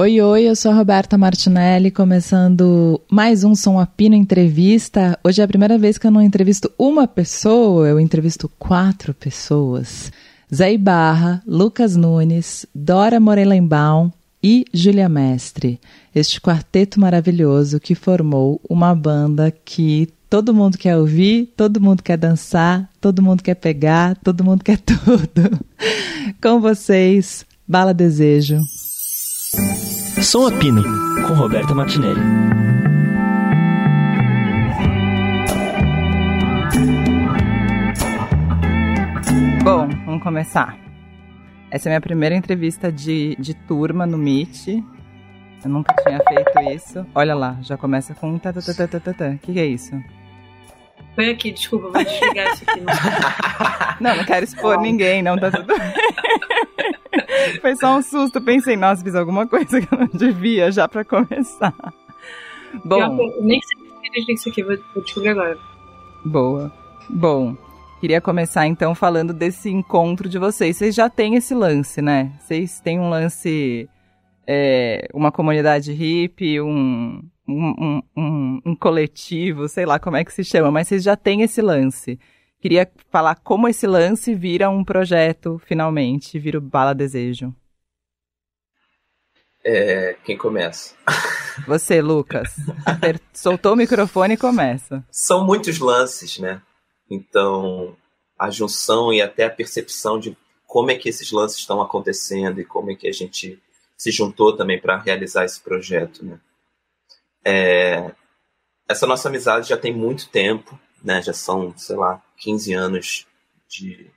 Oi, oi, eu sou a Roberta Martinelli, começando mais um Som Apino Entrevista. Hoje é a primeira vez que eu não entrevisto uma pessoa, eu entrevisto quatro pessoas. Zé Ibarra, Lucas Nunes, Dora Morelenbaum e Júlia Mestre. Este quarteto maravilhoso que formou uma banda que todo mundo quer ouvir, todo mundo quer dançar, todo mundo quer pegar, todo mundo quer tudo. Com vocês, Bala Desejo. Som Apino, com Roberta Martinelli. Bom, vamos começar. Essa é a minha primeira entrevista de, de turma no Meet. Eu nunca tinha feito isso. Olha lá, já começa com um. O que, que é isso? Foi aqui, desculpa, vou desligar isso aqui. Não, não, não quero expor ninguém, não tá tudo Foi só um susto, pensei, nossa, fiz alguma coisa que eu não devia já pra começar. Bom. Eu nem sei se isso aqui, vou, vou descobrir agora. Boa. Bom, queria começar então falando desse encontro de vocês. Vocês já têm esse lance, né? Vocês têm um lance. É, uma comunidade hippie, um, um, um, um, coletivo, sei lá como é que se chama, mas vocês já têm esse lance. Queria falar como esse lance vira um projeto, finalmente, vira o Bala Desejo. É, quem começa? Você, Lucas. Soltou o microfone e começa. São muitos lances, né? Então, a junção e até a percepção de como é que esses lances estão acontecendo e como é que a gente se juntou também para realizar esse projeto, né? É, essa nossa amizade já tem muito tempo, né? Já são, sei lá, 15 anos de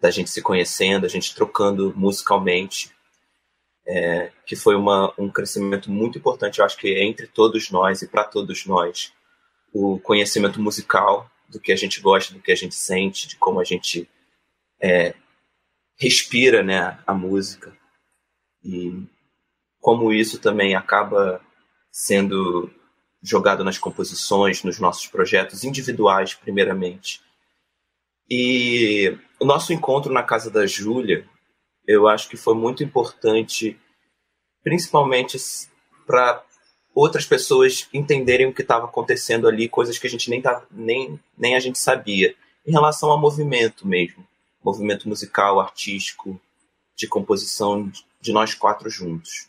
da gente se conhecendo, a gente trocando musicalmente, é, que foi uma, um crescimento muito importante, eu acho que entre todos nós e para todos nós, o conhecimento musical do que a gente gosta, do que a gente sente, de como a gente é, respira né, a música. E como isso também acaba sendo jogado nas composições, nos nossos projetos individuais, primeiramente. E o nosso encontro na casa da Júlia, eu acho que foi muito importante, principalmente para outras pessoas entenderem o que estava acontecendo ali, coisas que a gente nem, tava, nem, nem a gente sabia, em relação ao movimento mesmo, movimento musical, artístico, de composição de nós quatro juntos.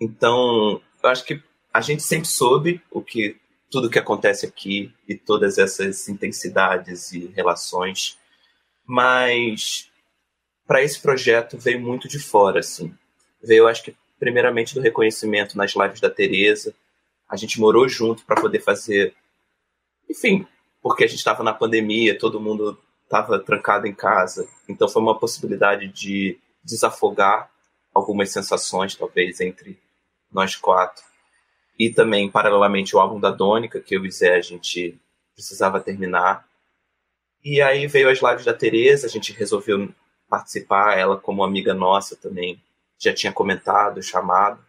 Então, eu acho que a gente sempre soube o que tudo que acontece aqui e todas essas intensidades e relações, mas para esse projeto veio muito de fora, assim. Veio, acho que primeiramente do reconhecimento nas lives da Teresa. A gente morou junto para poder fazer, enfim, porque a gente estava na pandemia, todo mundo estava trancado em casa, então foi uma possibilidade de desafogar algumas sensações, talvez entre nós quatro e também, paralelamente, o álbum da Dônica, que eu e Zé a gente precisava terminar. E aí veio as lives da Tereza, a gente resolveu participar, ela como amiga nossa também já tinha comentado, chamado.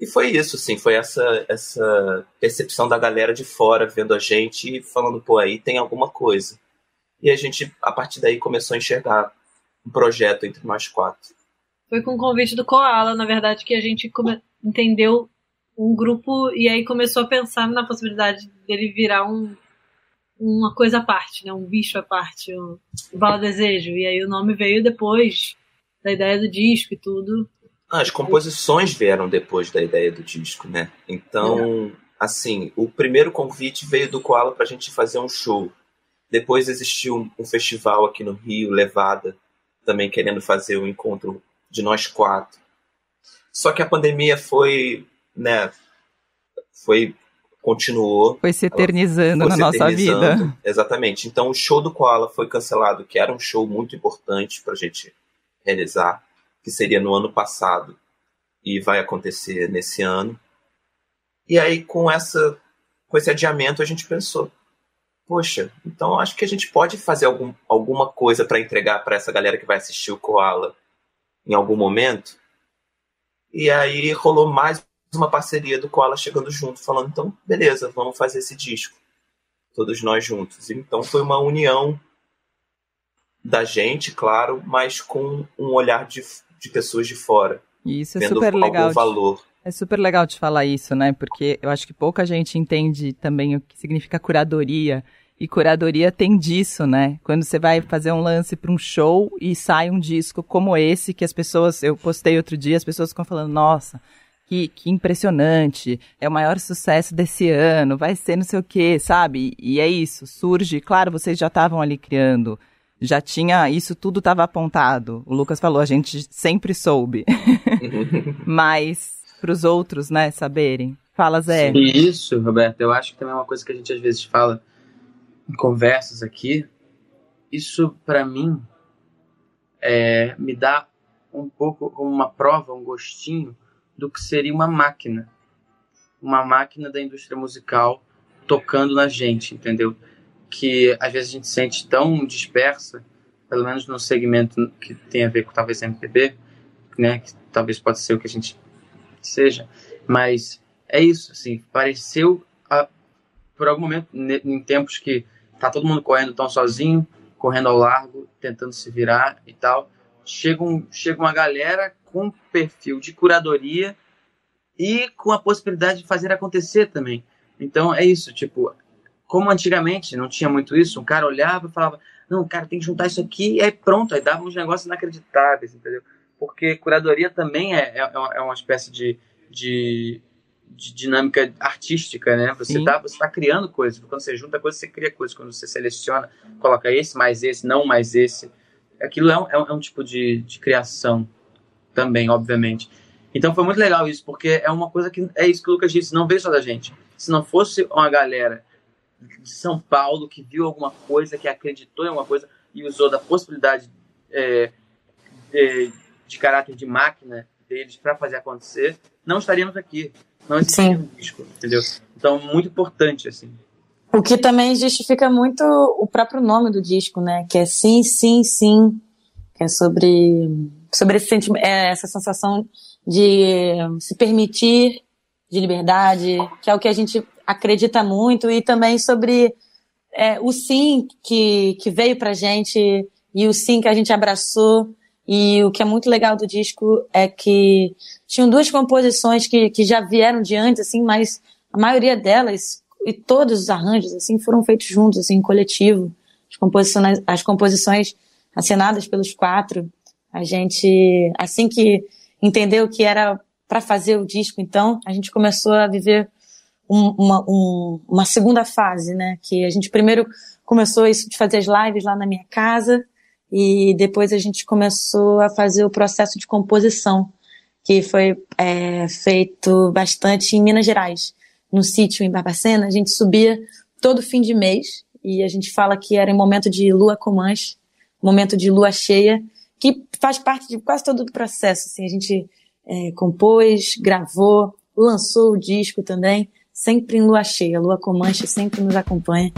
E foi isso, sim, foi essa essa percepção da galera de fora vendo a gente e falando, pô, aí tem alguma coisa. E a gente, a partir daí, começou a enxergar um projeto entre nós quatro. Foi com o convite do Koala, na verdade, que a gente entendeu um grupo e aí começou a pensar na possibilidade dele virar um uma coisa à parte, né? Um bicho à parte, o um, Bala Desejo. E aí o nome veio depois da ideia do disco e tudo. Ah, as composições vieram depois da ideia do disco, né? Então, é. assim, o primeiro convite veio do Koala pra gente fazer um show. Depois existiu um, um festival aqui no Rio, Levada, também querendo fazer o um encontro de nós quatro. Só que a pandemia foi né, foi continuou. Foi se eternizando na nossa vida. Exatamente. Então o show do Koala foi cancelado, que era um show muito importante para a gente realizar, que seria no ano passado e vai acontecer nesse ano. E aí com essa com esse adiamento a gente pensou, poxa, então acho que a gente pode fazer algum, alguma coisa para entregar para essa galera que vai assistir o Koala em algum momento. E aí rolou mais uma parceria do Koala chegando junto, falando, então, beleza, vamos fazer esse disco. Todos nós juntos. Então foi uma união da gente, claro, mas com um olhar de, de pessoas de fora. E isso é super legal. Algum valor. É super legal de falar isso, né? Porque eu acho que pouca gente entende também o que significa curadoria. E curadoria tem disso, né? Quando você vai fazer um lance para um show e sai um disco como esse, que as pessoas, eu postei outro dia, as pessoas ficam falando, nossa, que, que impressionante, é o maior sucesso desse ano, vai ser não sei o quê, sabe? E é isso, surge, claro, vocês já estavam ali criando, já tinha, isso tudo estava apontado. O Lucas falou, a gente sempre soube. Mas para os outros, né, saberem. Fala, Zé. Isso, Roberto, eu acho que também é uma coisa que a gente às vezes fala em conversas aqui. Isso, para mim, é, me dá um pouco como uma prova, um gostinho do que seria uma máquina. Uma máquina da indústria musical tocando na gente, entendeu? Que às vezes a gente sente tão dispersa, pelo menos no segmento que tem a ver com talvez MPB, né? Que talvez pode ser o que a gente seja, mas é isso, assim, pareceu a, por algum momento em tempos que tá todo mundo correndo tão sozinho, correndo ao largo, tentando se virar e tal, chega, um, chega uma galera com perfil de curadoria e com a possibilidade de fazer acontecer também. Então é isso, tipo, como antigamente não tinha muito isso, um cara olhava e falava, não, cara, tem que juntar isso aqui, e aí pronto, aí dava uns negócios inacreditáveis, entendeu? porque curadoria também é, é, é uma espécie de, de, de, dinâmica artística, né? Você está você tá criando coisas. Quando você junta coisas, você cria coisas. Quando você seleciona, coloca esse mais esse, não mais esse. Aquilo é um, é um, é um tipo de, de criação também, obviamente. Então foi muito legal isso, porque é uma coisa que é isso que o Lucas disse, não veio só da gente. Se não fosse uma galera de São Paulo que viu alguma coisa, que acreditou em alguma coisa e usou da possibilidade é, de, de caráter de máquina deles para fazer acontecer, não estaríamos aqui. Não existiria um disco, entendeu? Então, muito importante, assim. O que também justifica muito o próprio nome do disco, né? Que é Sim, Sim, Sim. Que é sobre, sobre esse sentimento, é, essa sensação de se permitir, de liberdade, que é o que a gente acredita muito, e também sobre é, o sim que, que veio pra gente e o sim que a gente abraçou e o que é muito legal do disco é que tinham duas composições que, que já vieram de antes, assim, mas a maioria delas e todos os arranjos, assim, foram feitos juntos, assim, em coletivo. As composições, as composições assinadas pelos quatro. A gente, assim que entendeu que era para fazer o disco, então, a gente começou a viver um, uma, um, uma segunda fase, né? Que a gente primeiro começou isso de fazer as lives lá na minha casa, e depois a gente começou a fazer o processo de composição, que foi é, feito bastante em Minas Gerais. No sítio em Barbacena, a gente subia todo fim de mês, e a gente fala que era em momento de lua comanche, momento de lua cheia, que faz parte de quase todo o processo. Assim, a gente é, compôs, gravou, lançou o disco também, sempre em lua cheia. Lua Comanche sempre nos acompanha.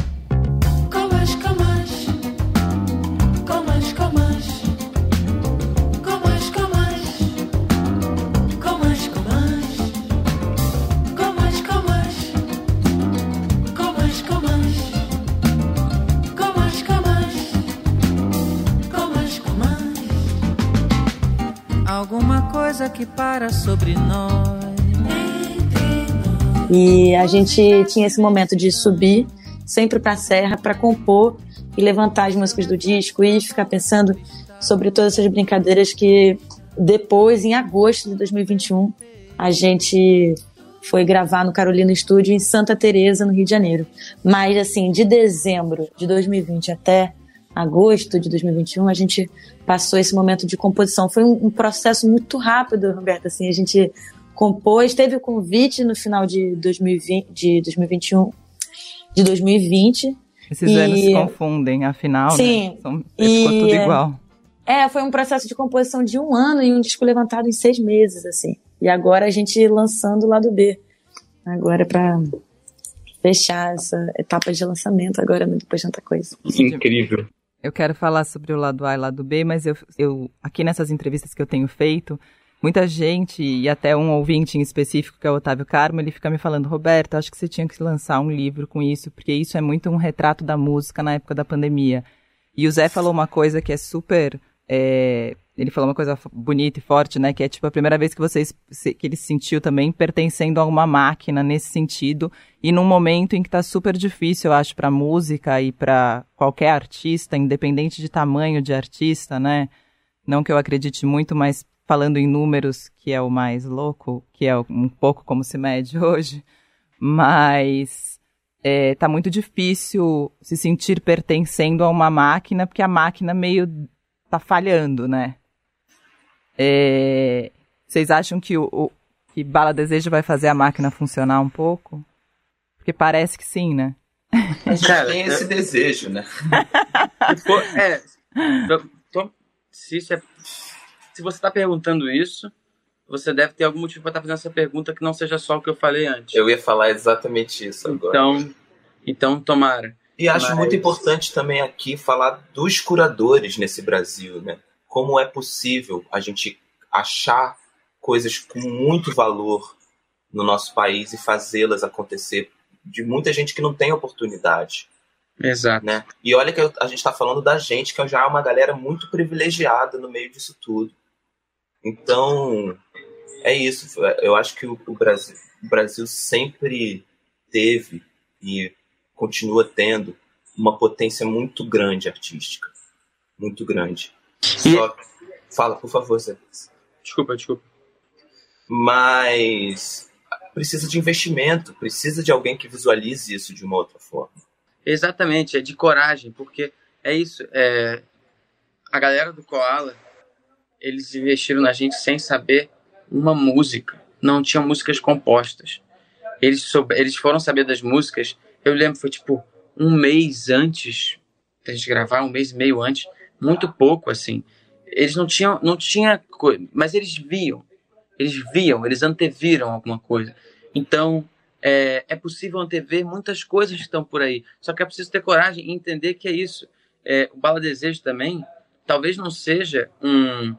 Que para sobre nós. E a gente tinha esse momento de subir sempre para a serra para compor e levantar as músicas do disco e ficar pensando sobre todas essas brincadeiras que depois, em agosto de 2021, a gente foi gravar no Carolina Studio em Santa Teresa, no Rio de Janeiro. Mas assim, de dezembro de 2020 até agosto de 2021, a gente passou esse momento de composição. Foi um, um processo muito rápido, Roberto. Assim, a gente compôs, teve o convite no final de 2020, de 2021, de 2020. Esses e... anos se confundem, afinal, né? Sim. Né? São, e... Ficou tudo igual. É, foi um processo de composição de um ano e um disco levantado em seis meses, assim. E agora a gente lançando o lado B. Agora é para fechar essa etapa de lançamento agora, né, depois de tanta coisa. Incrível. Eu quero falar sobre o lado A e o lado B, mas eu, eu aqui nessas entrevistas que eu tenho feito, muita gente, e até um ouvinte em específico, que é o Otávio Carmo, ele fica me falando, Roberto, acho que você tinha que lançar um livro com isso, porque isso é muito um retrato da música na época da pandemia. E o Zé falou uma coisa que é super é, ele falou uma coisa bonita e forte, né? Que é tipo a primeira vez que vocês que ele se sentiu também pertencendo a uma máquina nesse sentido e num momento em que tá super difícil, eu acho, para música e para qualquer artista, independente de tamanho de artista, né? Não que eu acredite muito, mas falando em números, que é o mais louco, que é um pouco como se mede hoje, mas é, tá muito difícil se sentir pertencendo a uma máquina, porque a máquina meio tá falhando, né? É, vocês acham que o, o, que Bala Desejo vai fazer a máquina funcionar um pouco? Porque parece que sim, né? A gente Cara, tem esse eu... desejo, né? é, tô, se, é, se você está perguntando isso, você deve ter algum motivo para estar tá fazendo essa pergunta que não seja só o que eu falei antes. Eu ia falar exatamente isso agora. Então, então tomara. E acho Mas... muito importante também aqui falar dos curadores nesse Brasil, né? Como é possível a gente achar coisas com muito valor no nosso país e fazê-las acontecer de muita gente que não tem oportunidade. Exato. Né? E olha que a gente está falando da gente, que já é uma galera muito privilegiada no meio disso tudo. Então, é isso. Eu acho que o Brasil, o Brasil sempre teve e continua tendo uma potência muito grande artística. Muito grande. E... Só... Fala, por favor, Zé. Desculpa, desculpa. Mas precisa de investimento, precisa de alguém que visualize isso de uma outra forma. Exatamente, é de coragem, porque é isso. É... A galera do Koala, eles investiram na gente sem saber uma música. Não tinham músicas compostas. Eles, soube... eles foram saber das músicas eu lembro, foi tipo um mês antes da gente gravar, um mês e meio antes, muito pouco, assim. Eles não tinham, não tinha mas eles viam, eles viam, eles anteviram alguma coisa. Então, é, é possível antever muitas coisas que estão por aí. Só que é preciso ter coragem e entender que é isso. É, o Bala Desejo também, talvez não seja um,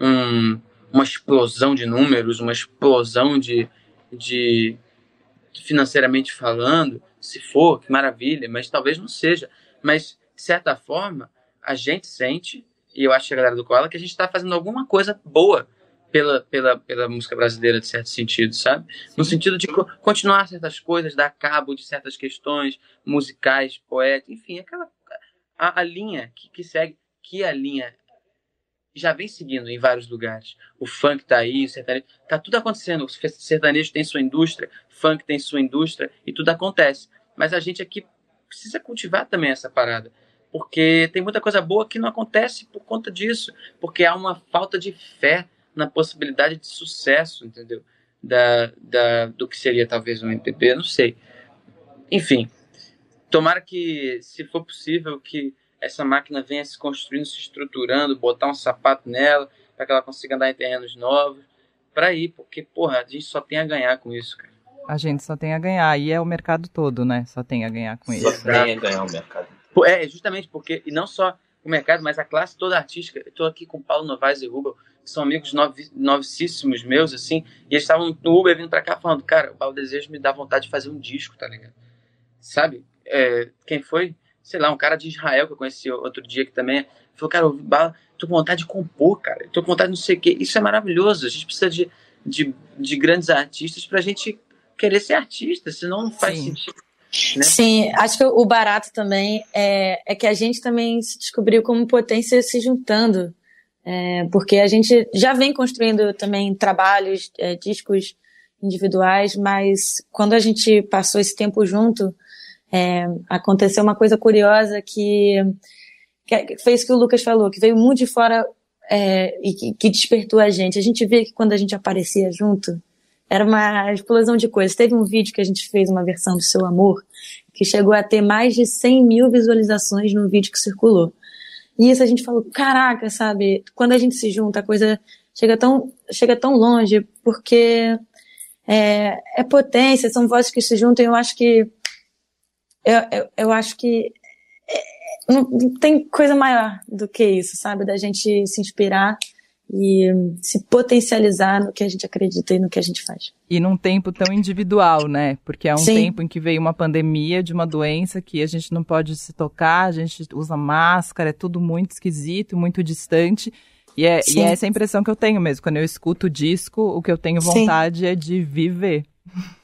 um, uma explosão de números, uma explosão de, de financeiramente falando, se for, que maravilha, mas talvez não seja. Mas, de certa forma, a gente sente, e eu acho que a galera do Koala, que a gente está fazendo alguma coisa boa pela, pela, pela música brasileira, de certo sentido, sabe? No sentido de continuar certas coisas, dar cabo de certas questões musicais, poéticas, enfim, aquela a, a linha que, que segue, que a linha já vem seguindo em vários lugares. O funk tá aí, o sertanejo, tá tudo acontecendo. O sertanejo tem sua indústria, funk tem sua indústria e tudo acontece. Mas a gente aqui precisa cultivar também essa parada, porque tem muita coisa boa que não acontece por conta disso, porque há uma falta de fé na possibilidade de sucesso, entendeu? Da, da, do que seria talvez um MPB, não sei. Enfim, tomara que, se for possível, que essa máquina venha se construindo, se estruturando, botar um sapato nela, para que ela consiga andar em terrenos novos, para ir, porque, porra, a gente só tem a ganhar com isso, cara. A gente só tem a ganhar, e é o mercado todo, né? Só tem a ganhar com só isso. Só tem a ganhar o mercado. É, justamente porque, e não só o mercado, mas a classe toda artística. Tô aqui com Paulo Novaes e Rubel, que são amigos novi, novicíssimos meus, assim, e eles estavam no Uber vindo pra cá falando, cara, o Paulo Desejo me dá vontade de fazer um disco, tá ligado? Sabe? É, quem foi? sei lá, um cara de Israel que eu conheci outro dia que também falou, cara, eu tô com vontade de compor, cara, tô com vontade de não sei o quê. Isso é maravilhoso. A gente precisa de, de, de grandes artistas pra gente querer ser artista, senão não faz Sim. sentido. Né? Sim, acho que o barato também é, é que a gente também se descobriu como potência se juntando. É, porque a gente já vem construindo também trabalhos, é, discos individuais, mas quando a gente passou esse tempo junto, é, aconteceu uma coisa curiosa que, que fez o que o Lucas falou, que veio muito de fora é, e que, que, despertou a gente. A gente vê que quando a gente aparecia junto, era uma explosão de coisas. Teve um vídeo que a gente fez, uma versão do Seu Amor, que chegou a ter mais de 100 mil visualizações no vídeo que circulou. E isso a gente falou, caraca, sabe? Quando a gente se junta, a coisa chega tão, chega tão longe, porque é, é potência, são vozes que se juntam. Eu acho que eu, eu, eu acho que é, não, tem coisa maior do que isso, sabe? Da gente se inspirar e se potencializar no que a gente acredita e no que a gente faz. E num tempo tão individual, né? Porque é um Sim. tempo em que veio uma pandemia de uma doença que a gente não pode se tocar, a gente usa máscara, é tudo muito esquisito, muito distante. E é, e é essa impressão que eu tenho mesmo. Quando eu escuto o disco, o que eu tenho vontade Sim. é de viver.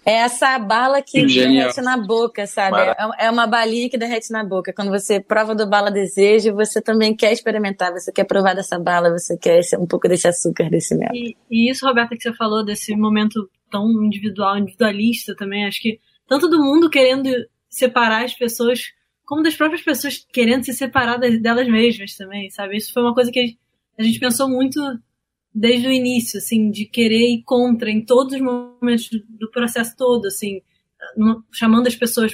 É essa bala que Genial. derrete na boca, sabe? É, é uma balinha que derrete na boca. Quando você prova do bala desejo, você também quer experimentar, você quer provar dessa bala, você quer um pouco desse açúcar, desse mel. E, e isso, Roberta, que você falou desse momento tão individual, individualista também, acho que tanto do mundo querendo separar as pessoas, como das próprias pessoas querendo se separar delas mesmas também, sabe? Isso foi uma coisa que a gente pensou muito desde o início, assim, de querer ir contra em todos os momentos do processo todo, assim, chamando as pessoas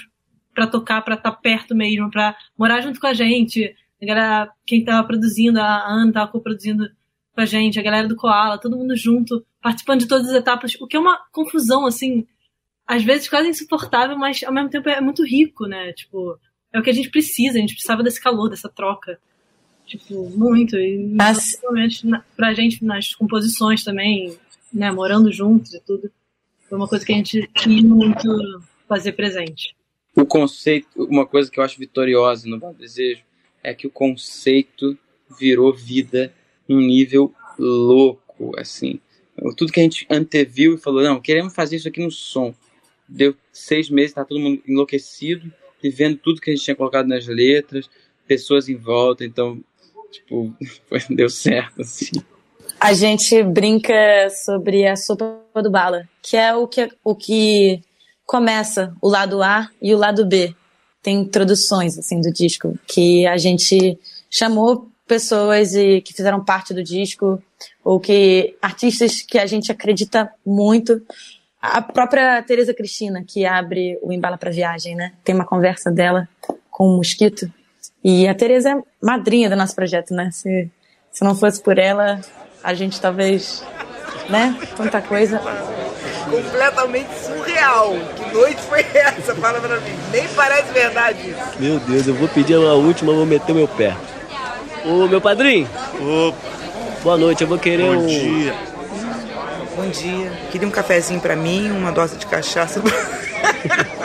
para tocar, para estar tá perto mesmo, para morar junto com a gente. A galera, quem estava produzindo, a Ana estava co-produzindo com a gente, a galera do Koala, todo mundo junto, participando de todas as etapas, o que é uma confusão, assim, às vezes quase insuportável, mas ao mesmo tempo é muito rico, né? Tipo, é o que a gente precisa, a gente precisava desse calor, dessa troca. Tipo, muito. E As... principalmente pra gente nas composições também, né, morando juntos e tudo. Foi uma coisa que a gente quis muito fazer presente. O conceito, uma coisa que eu acho vitoriosa no Val Desejo é que o conceito virou vida num nível louco, assim. Tudo que a gente anteviu e falou, não, queremos fazer isso aqui no som. Deu seis meses, tá todo mundo enlouquecido, vivendo tudo que a gente tinha colocado nas letras, pessoas em volta, então Tipo, foi, deu certo, assim. A gente brinca sobre a sopa do bala, que é o que, o que começa o lado A e o lado B. Tem introduções, assim, do disco, que a gente chamou pessoas e, que fizeram parte do disco, ou que artistas que a gente acredita muito. A própria Tereza Cristina, que abre o Embala para Viagem, né? Tem uma conversa dela com o Mosquito, e a Tereza é madrinha do nosso projeto, né? Se, se não fosse por ela, a gente talvez, né? Tanta coisa. Completamente surreal. Que noite foi essa? Fala pra mim. Nem parece verdade isso. Meu Deus, eu vou pedir a última, vou meter meu pé. Ô, meu padrinho. Ô. Boa noite, eu vou querer Bom um... dia. Bom dia. Queria um cafezinho pra mim, uma dose de cachaça.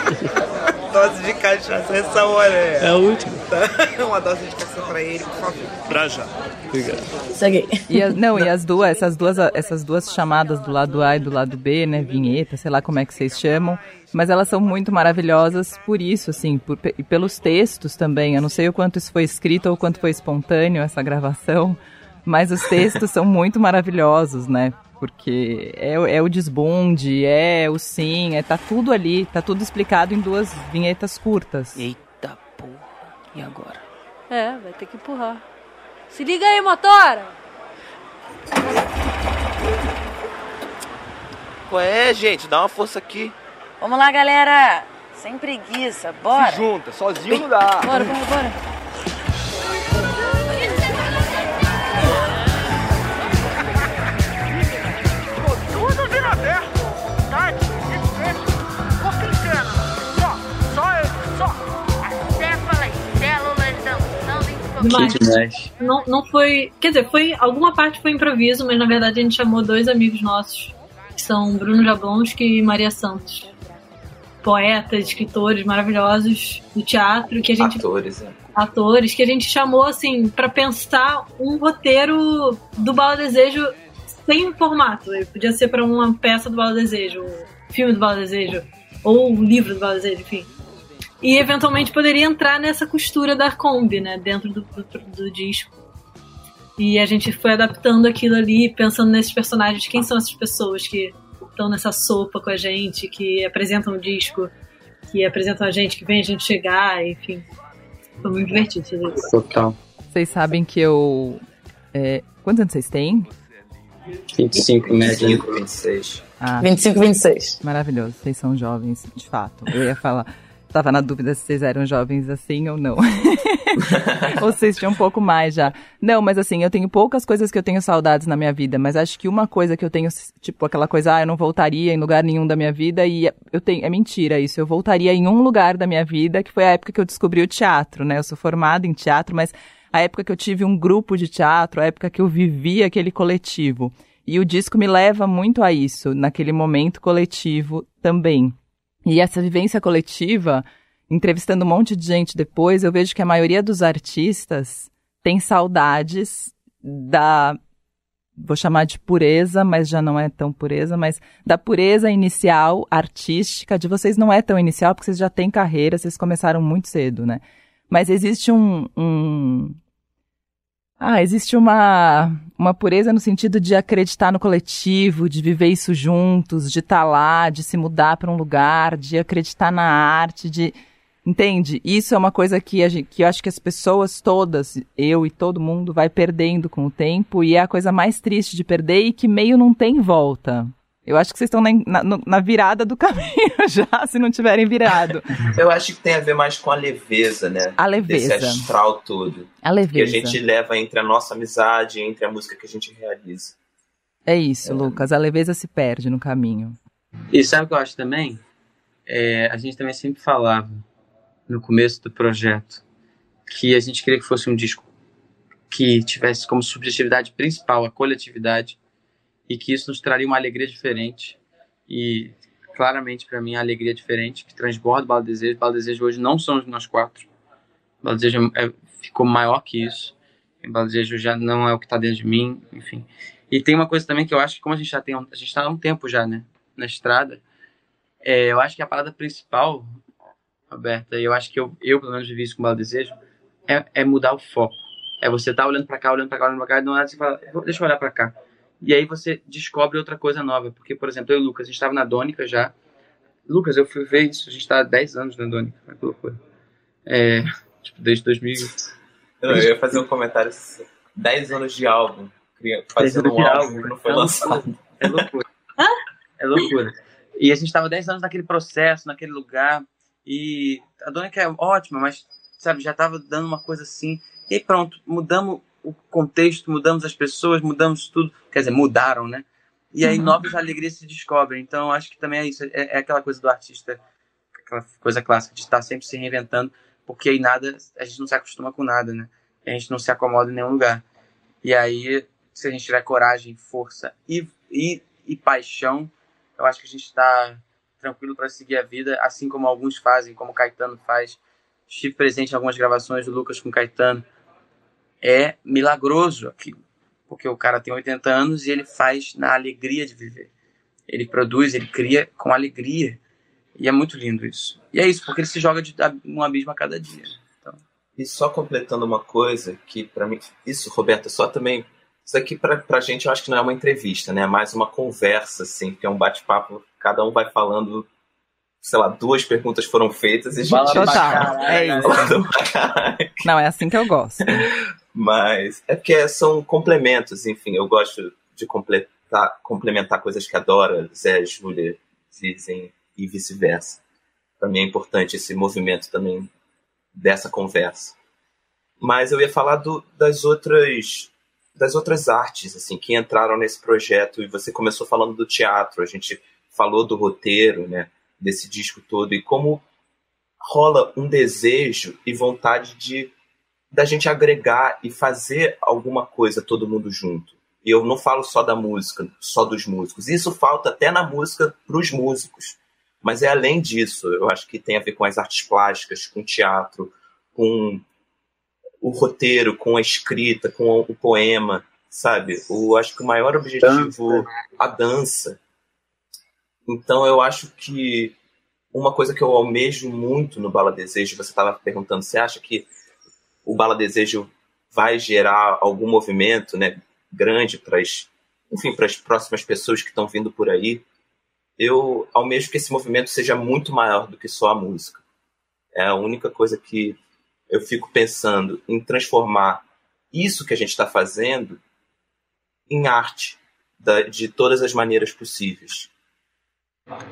dose de cachaça essa hora. É, é a última. Uma dose de cachaça pra ele, por favor. Pra já. Obrigado. Segue. E a, não, e as duas, essas duas, essas duas chamadas do lado A e do lado B, né, vinheta, sei lá como é que vocês chamam, mas elas são muito maravilhosas por isso, assim, por, e pelos textos também. Eu não sei o quanto isso foi escrito ou o quanto foi espontâneo essa gravação, mas os textos são muito maravilhosos, né? Porque é, é o desbonde, é o sim, é, tá tudo ali, tá tudo explicado em duas vinhetas curtas. Eita porra, e agora? É, vai ter que empurrar. Se liga aí, motora! Ué, gente, dá uma força aqui. Vamos lá, galera! Sem preguiça, bora! Se junta, sozinho não dá. Bora, bora, bora! Mas não, não foi. Quer dizer, foi. Alguma parte foi improviso, mas na verdade a gente chamou dois amigos nossos, que são Bruno Jablonski e Maria Santos. Poetas, escritores maravilhosos do teatro que a gente. Atores, é. Atores, que a gente chamou assim para pensar um roteiro do Bala Desejo sem formato. Ele podia ser para uma peça do Bala Desejo, um filme do Bala Desejo, ou um livro do Bala Desejo, enfim e eventualmente poderia entrar nessa costura da Kombi, né, dentro do, do, do, disco. E a gente foi adaptando aquilo ali, pensando nesses personagens, quem são essas pessoas que estão nessa sopa com a gente, que apresentam o disco, que apresentam a gente, que vem a gente chegar, enfim. Foi muito divertido fazer isso. Total. Vocês sabem que eu. É, quantos anos vocês têm? 25, média. 25, 26. Ah, 25, 26. Maravilhoso, vocês são jovens, de fato. Eu ia falar. Tava na dúvida se vocês eram jovens assim ou não. ou vocês tinham um pouco mais já. Não, mas assim, eu tenho poucas coisas que eu tenho saudades na minha vida, mas acho que uma coisa que eu tenho, tipo, aquela coisa, ah, eu não voltaria em lugar nenhum da minha vida, e eu tenho, é mentira isso, eu voltaria em um lugar da minha vida, que foi a época que eu descobri o teatro, né? Eu sou formada em teatro, mas a época que eu tive um grupo de teatro, a época que eu vivi aquele coletivo. E o disco me leva muito a isso, naquele momento coletivo também. E essa vivência coletiva, entrevistando um monte de gente depois, eu vejo que a maioria dos artistas tem saudades da vou chamar de pureza, mas já não é tão pureza, mas da pureza inicial artística, de vocês não é tão inicial, porque vocês já têm carreira, vocês começaram muito cedo, né? Mas existe um, um ah, existe uma, uma pureza no sentido de acreditar no coletivo, de viver isso juntos, de estar tá lá, de se mudar para um lugar, de acreditar na arte, de. Entende? Isso é uma coisa que, a gente, que eu acho que as pessoas todas, eu e todo mundo, vai perdendo com o tempo e é a coisa mais triste de perder e que meio não tem volta. Eu acho que vocês estão na, na, na, virada do caminho já, se não tiverem virado. Eu acho que tem a ver mais com a leveza, né? A leveza. Desse astral todo. A leveza. Que a gente leva entre a nossa amizade e entre a música que a gente realiza. É isso, é. Lucas. A leveza se perde no caminho. E sabe o que eu acho também? É, a gente também sempre falava, no começo do projeto, que a gente queria que fosse um disco que tivesse como subjetividade principal a coletividade e que isso nos traria uma alegria diferente e claramente para mim a alegria diferente que transborda o Bala Desejo. O Bala Desejo hoje não somos nós quatro. O Bala Desejo é, ficou maior que isso. O Bala Desejo já não é o que está dentro de mim, enfim. E tem uma coisa também que eu acho que como a gente já tem, a gente está há um tempo já, né, na estrada, é, eu acho que a parada principal, Roberta, e eu acho que eu, eu pelo menos vivi isso com o Bala Desejo, é, é mudar o foco. É você tá olhando para cá, olhando para cá, olhando para cá, e não é você fala, deixa eu olhar para cá e aí você descobre outra coisa nova. Porque, por exemplo, eu e o Lucas, a gente estava na Dônica já. Lucas, eu fui ver isso, a gente está há 10 anos na Dônica. Que loucura. É, tipo, desde 2000. Não, eu ia fazer um comentário. 10 anos de álbum. Fazendo um álbum, que não foi é lançado. É loucura. É loucura. E a gente estava 10 anos naquele processo, naquele lugar. E a Dônica é ótima, mas, sabe, já estava dando uma coisa assim. E aí pronto, mudamos o contexto, mudamos as pessoas, mudamos tudo. Quer dizer, mudaram, né? E aí uhum. novas alegrias se descobrem. Então, acho que também é isso. É, é, aquela coisa do artista, aquela coisa clássica de estar sempre se reinventando, porque aí nada, a gente não se acostuma com nada, né? A gente não se acomoda em nenhum lugar. E aí, se a gente tiver coragem, força e, e, e paixão, eu acho que a gente está tranquilo para seguir a vida, assim como alguns fazem, como Caetano faz. Estive presente em algumas gravações do Lucas com Caetano é milagroso aquilo, porque o cara tem 80 anos e ele faz na alegria de viver. Ele produz, ele cria com alegria. E é muito lindo isso. E é isso, porque ele se joga de um abismo a cada dia. Então... E só completando uma coisa que para mim, isso, Roberta, só também isso aqui pra, pra gente eu acho que não é uma entrevista, né? É mais uma conversa, assim, que é um bate-papo, cada um vai falando, sei lá, duas perguntas foram feitas e a gente. Total, é isso. Não, é assim que eu gosto. Mas é porque são complementos, enfim, eu gosto de completar, complementar coisas que adoro, Zé, Júlia dizem e vice-versa. Para mim é importante esse movimento também dessa conversa. Mas eu ia falar do, das outras das outras artes assim que entraram nesse projeto e você começou falando do teatro, a gente falou do roteiro, né, desse disco todo e como rola um desejo e vontade de da gente agregar e fazer alguma coisa todo mundo junto. E eu não falo só da música, só dos músicos. Isso falta até na música para os músicos. Mas é além disso. Eu acho que tem a ver com as artes plásticas, com o teatro, com o roteiro, com a escrita, com o poema, sabe? Eu acho que o maior objetivo, a dança. Então eu acho que uma coisa que eu almejo muito no Bala Desejo, você estava perguntando, você acha que o Bala Desejo vai gerar algum movimento né, grande para as enfim, para as próximas pessoas que estão vindo por aí, eu almejo que esse movimento seja muito maior do que só a música. É a única coisa que eu fico pensando em transformar isso que a gente está fazendo em arte da, de todas as maneiras possíveis.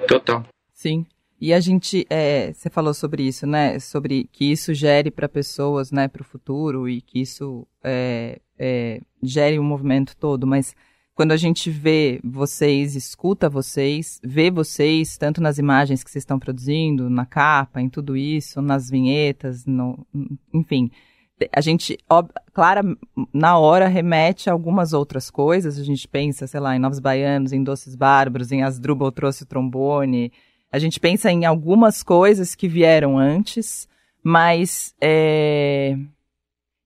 Total. Sim. E a gente, é, você falou sobre isso, né? Sobre que isso gere para pessoas, né, para o futuro e que isso é, é, gere o um movimento todo. Mas quando a gente vê vocês, escuta vocês, vê vocês, tanto nas imagens que vocês estão produzindo, na capa, em tudo isso, nas vinhetas, no, enfim, a gente, ó, claro, na hora remete a algumas outras coisas. A gente pensa, sei lá, em Novos Baianos, em Doces Bárbaros, em Asdrubal trouxe o trombone a gente pensa em algumas coisas que vieram antes, mas. É...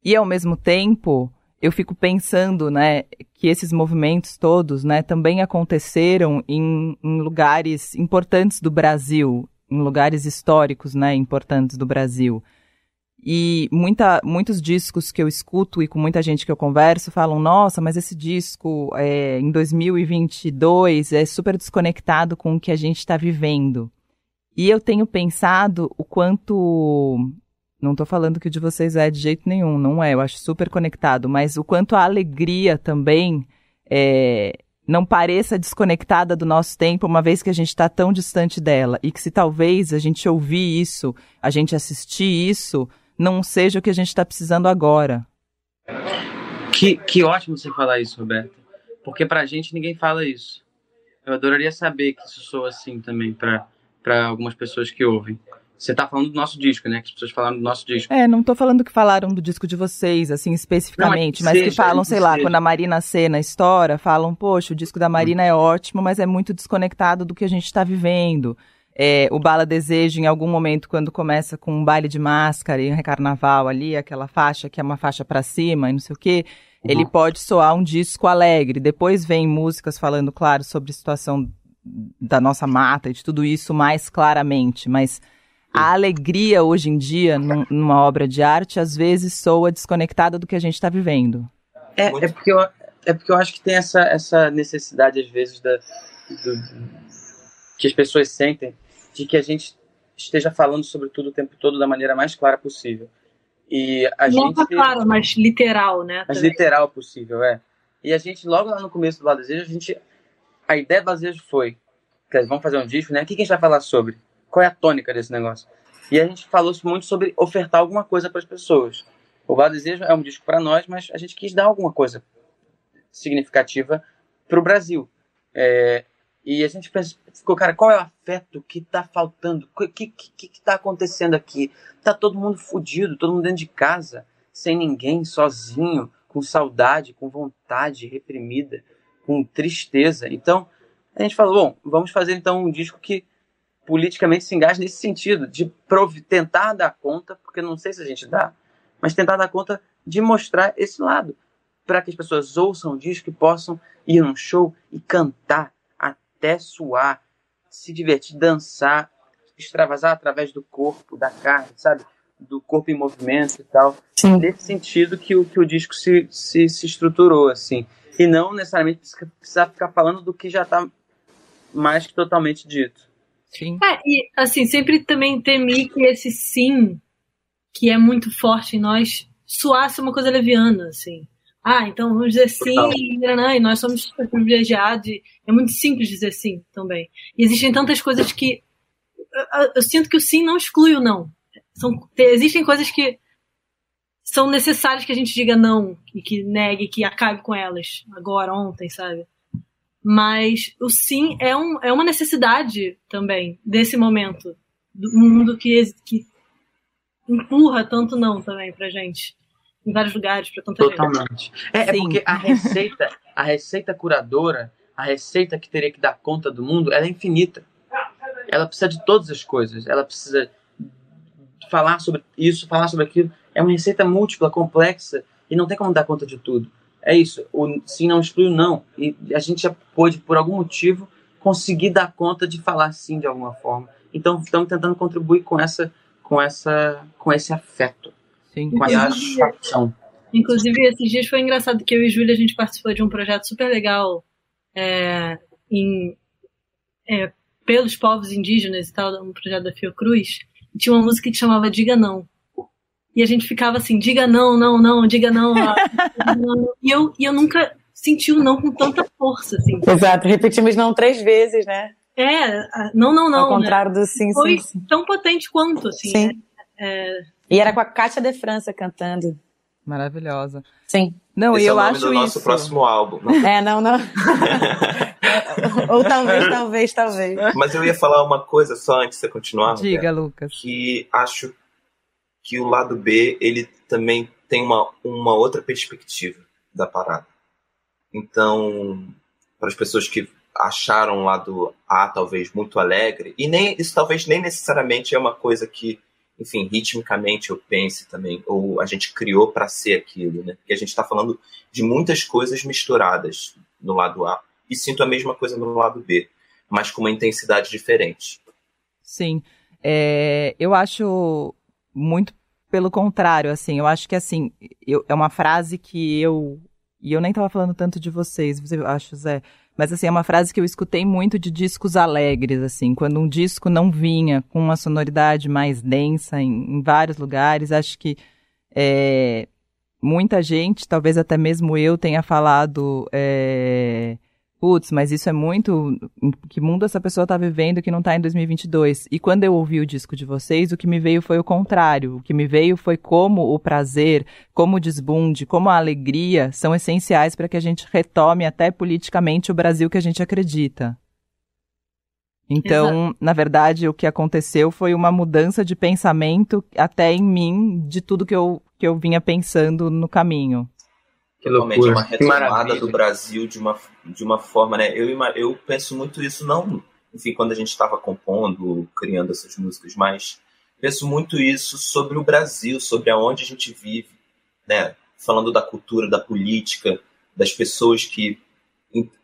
E ao mesmo tempo, eu fico pensando, né, que esses movimentos todos, né, também aconteceram em, em lugares importantes do Brasil, em lugares históricos, né, importantes do Brasil. E muita, muitos discos que eu escuto e com muita gente que eu converso falam: nossa, mas esse disco é, em 2022 é super desconectado com o que a gente está vivendo. E eu tenho pensado o quanto. Não estou falando que o de vocês é de jeito nenhum, não é, eu acho super conectado, mas o quanto a alegria também é, não pareça desconectada do nosso tempo, uma vez que a gente está tão distante dela. E que se talvez a gente ouvir isso, a gente assistir isso, não seja o que a gente está precisando agora. Que, que ótimo você falar isso, Roberta. Porque pra gente ninguém fala isso. Eu adoraria saber que isso soa assim também para algumas pessoas que ouvem. Você tá falando do nosso disco, né? Que as pessoas falaram do nosso disco. É, não tô falando que falaram do disco de vocês, assim, especificamente, não, mas, que, falam, sei lá, quando a Marina Cena estoura, falam, poxa, o disco da Marina é ótimo, mas é muito desconectado do que a gente tá vivendo. É, o Bala Desejo, em algum momento, quando começa com um baile de máscara e um carnaval ali, aquela faixa que é uma faixa para cima e não sei o quê, uhum. ele pode soar um disco alegre. Depois vem músicas falando, claro, sobre a situação da nossa mata e de tudo isso mais claramente, mas a alegria hoje em dia, num, numa obra de arte, às vezes soa desconectada do que a gente está vivendo. É, é, porque eu, é porque eu acho que tem essa, essa necessidade, às vezes, da, do, que as pessoas sentem de que a gente esteja falando sobre tudo o tempo todo da maneira mais clara possível. E a Não gente. claro, mas literal, né? Mais também. literal possível, é. E a gente, logo lá no começo do Badesejo, a gente. A ideia do Badesejo foi. Vamos fazer um disco, né? O que a gente vai falar sobre? Qual é a tônica desse negócio? E a gente falou muito sobre ofertar alguma coisa para as pessoas. O Badesejo é um disco para nós, mas a gente quis dar alguma coisa significativa para o Brasil. É, e a gente ficou, cara, qual é o afeto que tá faltando? O que, que, que tá acontecendo aqui? Tá todo mundo fudido, todo mundo dentro de casa, sem ninguém, sozinho, com saudade, com vontade reprimida, com tristeza. Então, a gente falou, bom, vamos fazer então um disco que politicamente se engaje nesse sentido, de tentar dar conta, porque não sei se a gente dá, mas tentar dar conta de mostrar esse lado, para que as pessoas ouçam o disco e possam ir num show e cantar até suar, se divertir, dançar, extravasar através do corpo, da carne, sabe? Do corpo em movimento e tal. Sim. Nesse sentido que o, que o disco se, se, se estruturou, assim. E não necessariamente precisar ficar falando do que já está mais que totalmente dito. Sim. É, e assim, sempre também temi que esse sim, que é muito forte em nós, soasse uma coisa leviana, assim ah, então vamos dizer sim, e nós somos super privilegiados. É muito simples dizer sim também. E existem tantas coisas que. Eu, eu sinto que o sim não exclui o não. São, existem coisas que são necessárias que a gente diga não e que negue, que acabe com elas agora, ontem, sabe? Mas o sim é, um, é uma necessidade também desse momento, do mundo que, que empurra tanto não também pra gente em vários lugares para tanta Totalmente. gente. É, é, porque a receita, a receita curadora, a receita que teria que dar conta do mundo, ela é infinita. Ela precisa de todas as coisas. Ela precisa falar sobre isso, falar sobre aquilo. É uma receita múltipla, complexa e não tem como dar conta de tudo. É isso. O sim não exclui o não. E a gente já pôde, por algum motivo, conseguir dar conta de falar sim de alguma forma. Então estamos tentando contribuir com essa, com essa, com esse afeto. Sim. Com essa Inclusive, esses dias foi engraçado que eu e Júlia a gente participou de um projeto super legal é, em, é, pelos povos indígenas e tal, um projeto da Fiocruz. E tinha uma música que chamava Diga Não. E a gente ficava assim, diga não, não, não, diga não. e, eu, e eu nunca senti o não com tanta força, assim. Exato, repetimos não três vezes, né? É, não, não, não. Ao contrário né? do sim, Foi sim, sim. tão potente quanto, assim. Sim. Né? É, e era com a Cátia de França cantando. Maravilhosa. Sim. Não, Esse e é eu o nome acho do isso. nosso próximo álbum. Não. É, não, não. Ou talvez, talvez, talvez. Mas eu ia falar uma coisa só antes de você continuar. Diga, Lucas. Que acho que o lado B, ele também tem uma, uma outra perspectiva da parada. Então, para as pessoas que acharam o lado A talvez muito alegre, e nem isso talvez nem necessariamente é uma coisa que enfim, ritmicamente eu pense também, ou a gente criou para ser aquilo, né? Porque a gente está falando de muitas coisas misturadas no lado A e sinto a mesma coisa no lado B, mas com uma intensidade diferente. Sim, é, eu acho muito pelo contrário, assim, eu acho que assim, eu, é uma frase que eu e eu nem estava falando tanto de vocês, você acho, Zé, mas assim, é uma frase que eu escutei muito de discos alegres, assim, quando um disco não vinha com uma sonoridade mais densa em, em vários lugares, acho que é, muita gente, talvez até mesmo eu, tenha falado é, putz, mas isso é muito. Que mundo essa pessoa tá vivendo que não tá em 2022? E quando eu ouvi o disco de vocês, o que me veio foi o contrário. O que me veio foi como o prazer, como o desbunde, como a alegria são essenciais para que a gente retome até politicamente o Brasil que a gente acredita. Então, Exato. na verdade, o que aconteceu foi uma mudança de pensamento até em mim de tudo que eu, que eu vinha pensando no caminho. Que loucura. uma retomada do Brasil de uma, de uma forma, né? Eu, eu penso muito isso, não, enfim, quando a gente estava compondo, criando essas músicas, mas penso muito isso sobre o Brasil, sobre aonde a gente vive, né? Falando da cultura, da política, das pessoas que,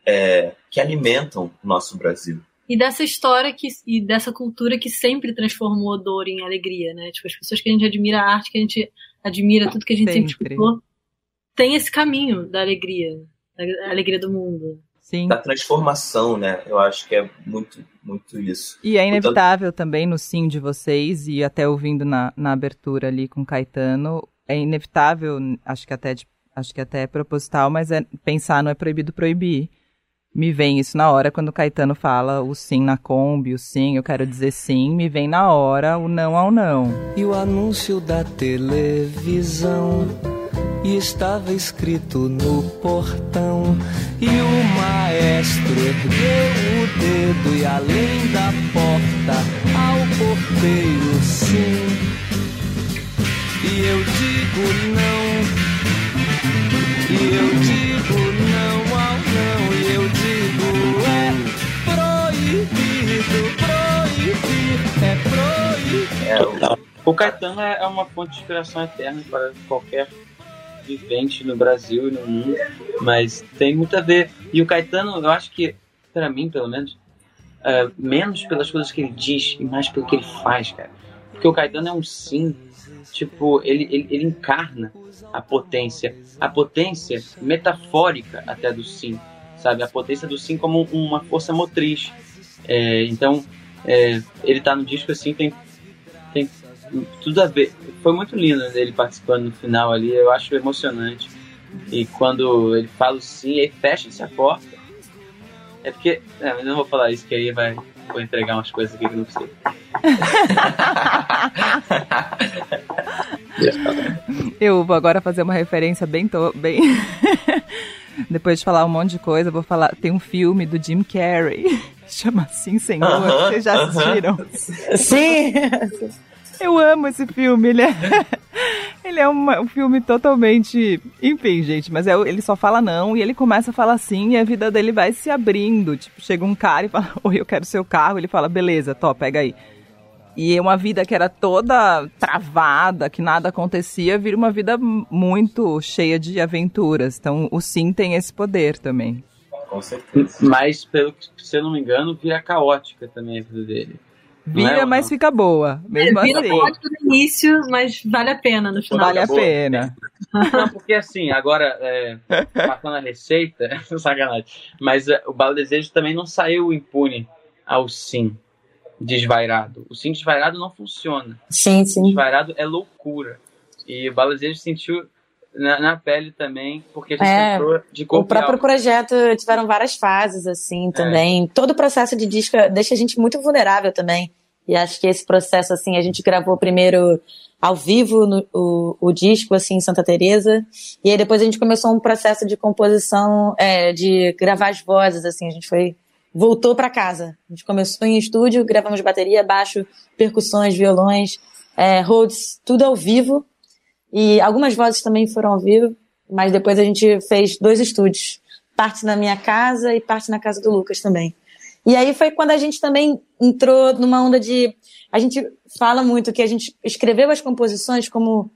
é, que alimentam o nosso Brasil. E dessa história que, e dessa cultura que sempre transformou dor em alegria, né? Tipo, as pessoas que a gente admira a arte, que a gente admira tudo que a gente sempre, sempre escutou, tem esse caminho da alegria, da alegria do mundo. Sim. Da transformação, né? Eu acho que é muito, muito isso. E é inevitável também no sim de vocês, e até ouvindo na, na abertura ali com Caetano, é inevitável, acho que até acho que até é proposital, mas é pensar não é proibido proibir. Me vem isso na hora quando o Caetano fala o sim na Kombi, o sim, eu quero dizer sim, me vem na hora o não ao não. E o anúncio da televisão e estava escrito no portão. E o maestro ergueu o dedo e além da porta ao porteiro sim. E eu digo não. E eu digo não ao não. E eu digo é proibido, proibir, é proibido. É, o Caetano é uma fonte de inspiração eterna para qualquer vivente no Brasil e no mundo, mas tem muito a ver. E o Caetano, eu acho que, para mim, pelo menos, uh, menos pelas coisas que ele diz e mais pelo que ele faz, cara. Porque o Caetano é um sim, tipo, ele, ele, ele encarna a potência, a potência metafórica até do sim, sabe? A potência do sim como uma força motriz. É, então, é, ele tá no disco assim, tem, tem tudo a ver. Foi muito lindo ele participando no final ali, eu acho emocionante. E quando ele fala sim, aí fecha-se a porta. É porque. É, eu não vou falar isso, que aí vai. Vou entregar umas coisas aqui que eu não sei. eu vou agora fazer uma referência bem. To bem... Depois de falar um monte de coisa, vou falar. Tem um filme do Jim Carrey. Chama Assim Senhor. Uh -huh, Vocês já assistiram? Uh -huh. Sim! Eu amo esse filme, ele é, ele é uma, um filme totalmente. Enfim, gente, mas é, ele só fala não e ele começa a falar sim e a vida dele vai se abrindo. Tipo, chega um cara e fala: Oi, eu quero seu carro. Ele fala: Beleza, top, pega aí. E é uma vida que era toda travada, que nada acontecia, vira uma vida muito cheia de aventuras. Então, o sim tem esse poder também. Com certeza. Mas, pelo que, se eu não me engano, vira caótica também a vida dele. Vira, é, mas fica boa. Mesmo vira assim. pode no início, mas vale a pena no final. Vale a pena. Não, porque assim, agora, é, matando a receita, sacanagem. Mas é, o Bala Desejo também não saiu impune ao sim desvairado. O sim desvairado não funciona. Sim, sim. Desvairado é loucura. E o Bala Desejo sentiu na, na, pele também, porque a gente é, entrou de corpo O próprio projeto tiveram várias fases, assim, também. É. Todo o processo de disco deixa a gente muito vulnerável também. E acho que esse processo, assim, a gente gravou primeiro ao vivo no, o, o disco, assim, em Santa Teresa e aí depois a gente começou um processo de composição, é, de gravar as vozes, assim, a gente foi, voltou para casa. A gente começou em estúdio, gravamos bateria, baixo, percussões, violões, é, Rhodes, tudo ao vivo, e algumas vozes também foram ao vivo, mas depois a gente fez dois estúdios. Parte na minha casa e parte na casa do Lucas também. E aí foi quando a gente também entrou numa onda de. A gente fala muito que a gente escreveu as composições como,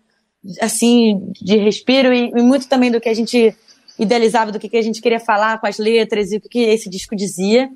assim, de respiro e, e muito também do que a gente idealizava, do que, que a gente queria falar com as letras e o que, que esse disco dizia.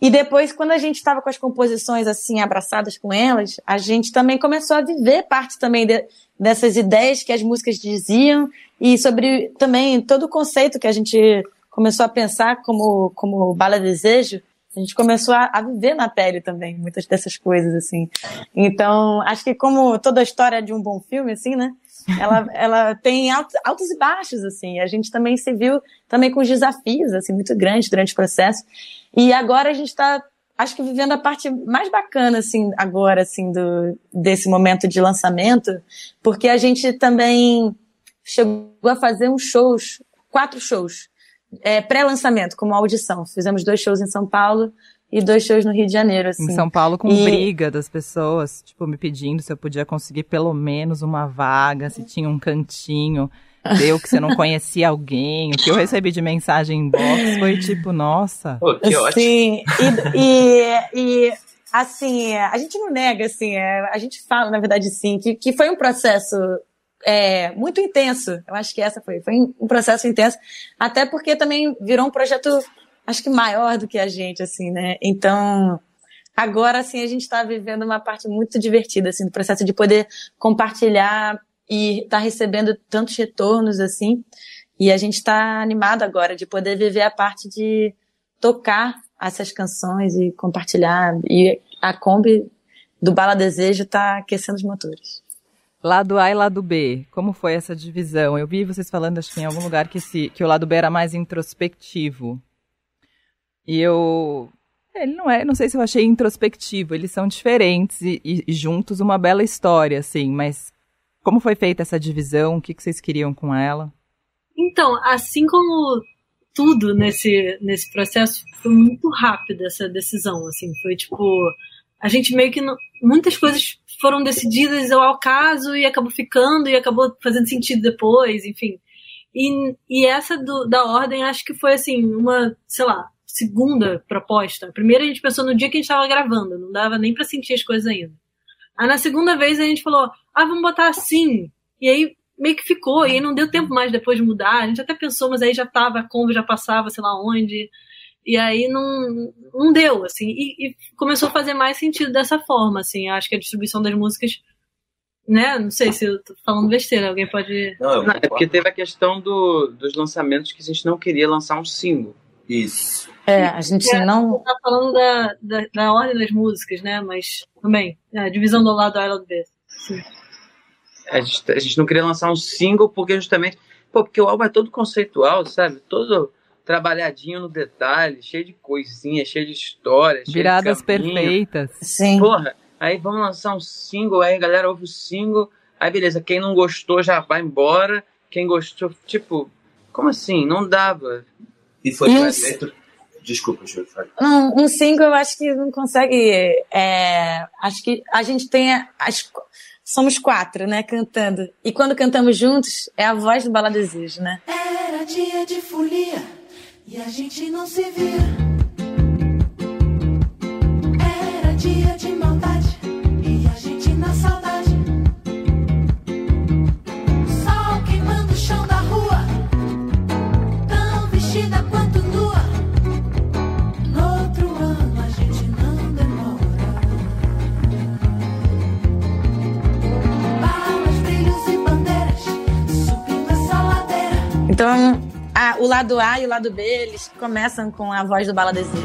E depois, quando a gente estava com as composições assim, abraçadas com elas, a gente também começou a viver parte também de, dessas ideias que as músicas diziam e sobre também todo o conceito que a gente começou a pensar como, como Bala Desejo, a gente começou a, a, viver na pele também, muitas dessas coisas, assim. Então, acho que como toda a história de um bom filme, assim, né? Ela, ela tem altos, altos e baixos, assim. A gente também se viu também com desafios, assim, muito grandes durante o processo. E agora a gente está, acho que vivendo a parte mais bacana, assim, agora, assim, do, desse momento de lançamento, porque a gente também chegou a fazer uns shows, quatro shows, é, pré-lançamento, como audição. Fizemos dois shows em São Paulo e dois shows no Rio de Janeiro, assim. Em São Paulo com E- briga das pessoas, tipo, me pedindo se eu podia conseguir pelo menos uma vaga, se tinha um cantinho. Deu que você não conhecia alguém. O que eu recebi de mensagem em box foi tipo, nossa. Pô, que ótimo. Sim, e, e, e, assim, a gente não nega, assim, é, a gente fala, na verdade, sim, que, que foi um processo é, muito intenso. Eu acho que essa foi, foi um processo intenso, até porque também virou um projeto, acho que maior do que a gente, assim, né? Então, agora, assim, a gente está vivendo uma parte muito divertida, assim, do processo de poder compartilhar e estar recebendo tantos retornos, assim, e a gente está animado agora de poder viver a parte de tocar essas canções e compartilhar. E a Kombi do Bala Desejo tá aquecendo os motores. Lado A e lado B, como foi essa divisão? Eu vi vocês falando, acho que em algum lugar, que, esse, que o lado B era mais introspectivo. E eu. Ele não é, não sei se eu achei introspectivo, eles são diferentes e- e juntos uma bela história, assim, mas como foi feita essa divisão? O que, que vocês queriam com ela? Então, assim como tudo nesse, nesse processo, foi muito rápida essa decisão, assim, foi tipo, a gente meio que, não, muitas coisas foram decididas ao acaso e acabou ficando e acabou fazendo sentido depois, enfim. E, e essa do- da ordem, acho que foi, assim, uma, sei lá, segunda proposta. A primeira a gente pensou no dia que a gente estava gravando, não dava nem pra sentir as coisas ainda. Aí na segunda vez a gente falou, ah, vamos botar assim. E aí meio que ficou, e aí não deu tempo mais depois de mudar. A gente até pensou, mas aí já tava, a Kombi já passava, sei lá onde. E aí não, não deu, assim. E, e começou a fazer mais sentido dessa forma, assim. Acho que a distribuição das músicas, né? Não sei se eu tô falando besteira, alguém pode. Não, eu Não, é porque teve a questão do, dos lançamentos que a gente não queria lançar um single. Isso. É, a gente É, não. Tá falando da, da, da ordem das músicas, né? Mas também, a divisão do lado A e lado B. Sim. A gente, a gente não queria lançar um single porque justamente. Pô, porque o álbum é todo conceitual, sabe? Todo trabalhadinho no detalhe, cheio de coisinha, cheio de história. cheio Viradas de perfeitas. Sim. Porra, aí vamos lançar um single, aí a galera ouve o single, aí beleza, quem não gostou já vai embora, quem gostou, tipo, como assim? Não dava. E foi Isso. feito. Desculpa, Júlio. Não, um single eu acho que não consegue. é, acho que a gente tem. As, somos quatro, né, cantando. E quando cantamos juntos, é a voz do Bala Desejo, né? Era dia de folia e a gente não se via. O lado A e o lado B, eles começam com a voz do Bala Desejo.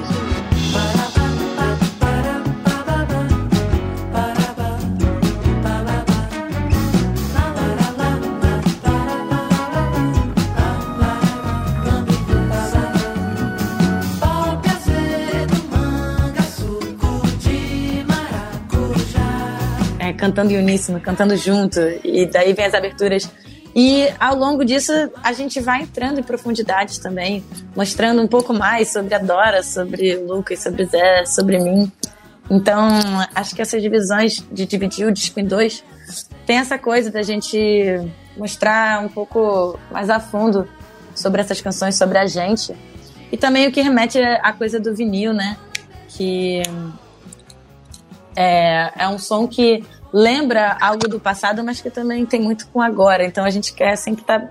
É, cantando em uníssono, cantando junto, e daí vem as aberturas. E ao longo disso, a gente vai entrando em profundidades também, mostrando um pouco mais sobre a Dora, sobre o Lucas, sobre o Zé, sobre mim. Então, acho que essas divisões de dividir o disco em dois tem essa coisa da gente mostrar um pouco mais a fundo sobre essas canções, sobre a gente. E também o que remete à coisa do vinil, né? que é, é um som que lembra algo do passado, mas que também tem muito com agora. Então a gente quer sempre estar